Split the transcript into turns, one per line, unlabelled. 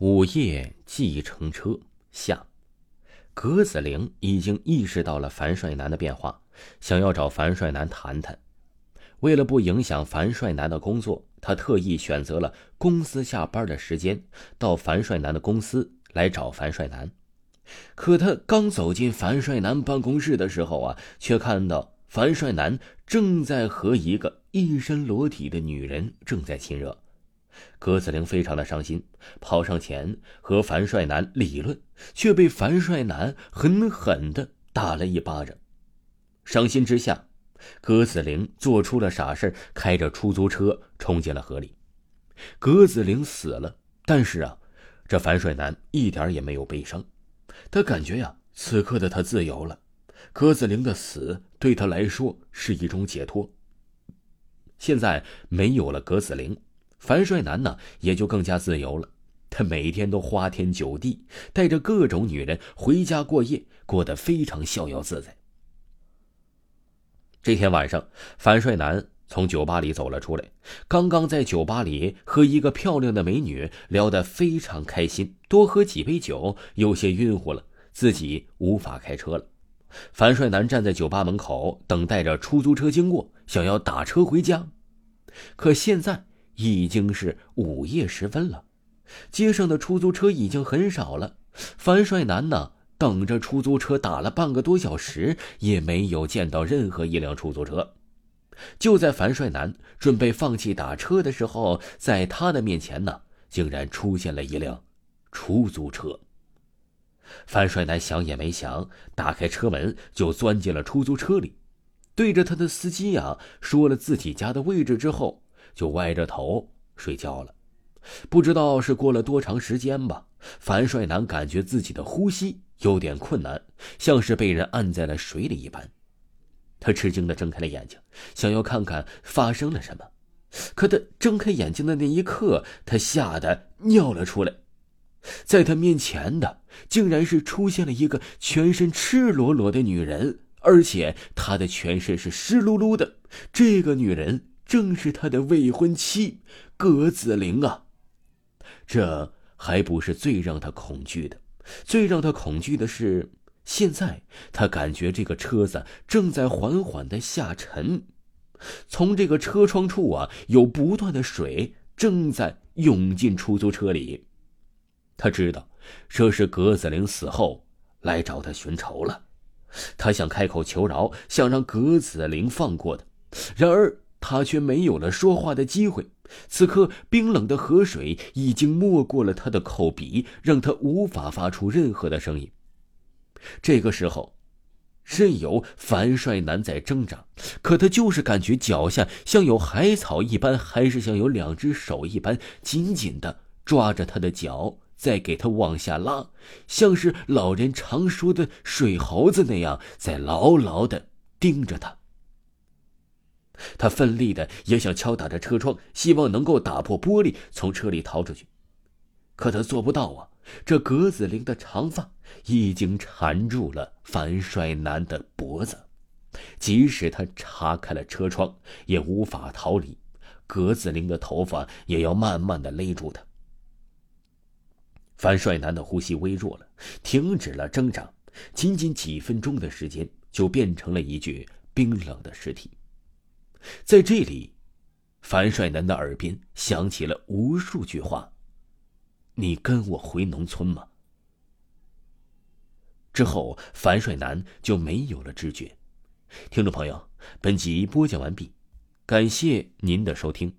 午夜计程车下，葛子玲已经意识到了樊帅男的变化，想要找樊帅男谈谈。为了不影响樊帅男的工作，他特意选择了公司下班的时间，到樊帅男的公司来找樊帅男。可他刚走进樊帅男办公室的时候啊，却看到樊帅男正在和一个一身裸体的女人正在亲热。葛子玲非常的伤心，跑上前和樊帅男理论，却被樊帅男狠狠的打了一巴掌。伤心之下，葛子玲做出了傻事，开着出租车冲进了河里。葛子玲死了，但是啊，这樊帅男一点也没有悲伤，他感觉呀，此刻的他自由了，葛子玲的死对他来说是一种解脱。现在没有了葛子玲。樊帅男呢，也就更加自由了。他每天都花天酒地，带着各种女人回家过夜，过得非常逍遥自在。这天晚上，樊帅男从酒吧里走了出来，刚刚在酒吧里和一个漂亮的美女聊得非常开心，多喝几杯酒，有些晕乎了，自己无法开车了。樊帅男站在酒吧门口，等待着出租车经过，想要打车回家，可现在。已经是午夜时分了，街上的出租车已经很少了。樊帅男呢，等着出租车打了半个多小时，也没有见到任何一辆出租车。就在樊帅男准备放弃打车的时候，在他的面前呢，竟然出现了一辆出租车。樊帅男想也没想，打开车门就钻进了出租车里，对着他的司机呀说了自己家的位置之后。就歪着头睡觉了，不知道是过了多长时间吧。樊帅男感觉自己的呼吸有点困难，像是被人按在了水里一般。他吃惊的睁开了眼睛，想要看看发生了什么。可他睁开眼睛的那一刻，他吓得尿了出来。在他面前的，竟然是出现了一个全身赤裸裸的女人，而且她的全身是湿漉漉的。这个女人。正是他的未婚妻葛子玲啊！这还不是最让他恐惧的，最让他恐惧的是，现在他感觉这个车子正在缓缓的下沉，从这个车窗处啊，有不断的水正在涌进出租车里。他知道，这是葛子玲死后来找他寻仇了。他想开口求饶，想让葛子玲放过他，然而。他却没有了说话的机会。此刻，冰冷的河水已经没过了他的口鼻，让他无法发出任何的声音。这个时候，任由樊帅男在挣扎，可他就是感觉脚下像有海草一般，还是像有两只手一般紧紧的抓着他的脚，在给他往下拉，像是老人常说的水猴子那样，在牢牢的盯着他。他奋力的也想敲打着车窗，希望能够打破玻璃，从车里逃出去。可他做不到啊！这葛子玲的长发已经缠住了樊帅男的脖子，即使他叉开了车窗，也无法逃离。葛子玲的头发也要慢慢的勒住他。樊帅男的呼吸微弱了，停止了挣扎，仅仅几分钟的时间，就变成了一具冰冷的尸体。在这里，樊帅男的耳边响起了无数句话：“你跟我回农村吗？”之后，樊帅男就没有了知觉。听众朋友，本集播讲完毕，感谢您的收听。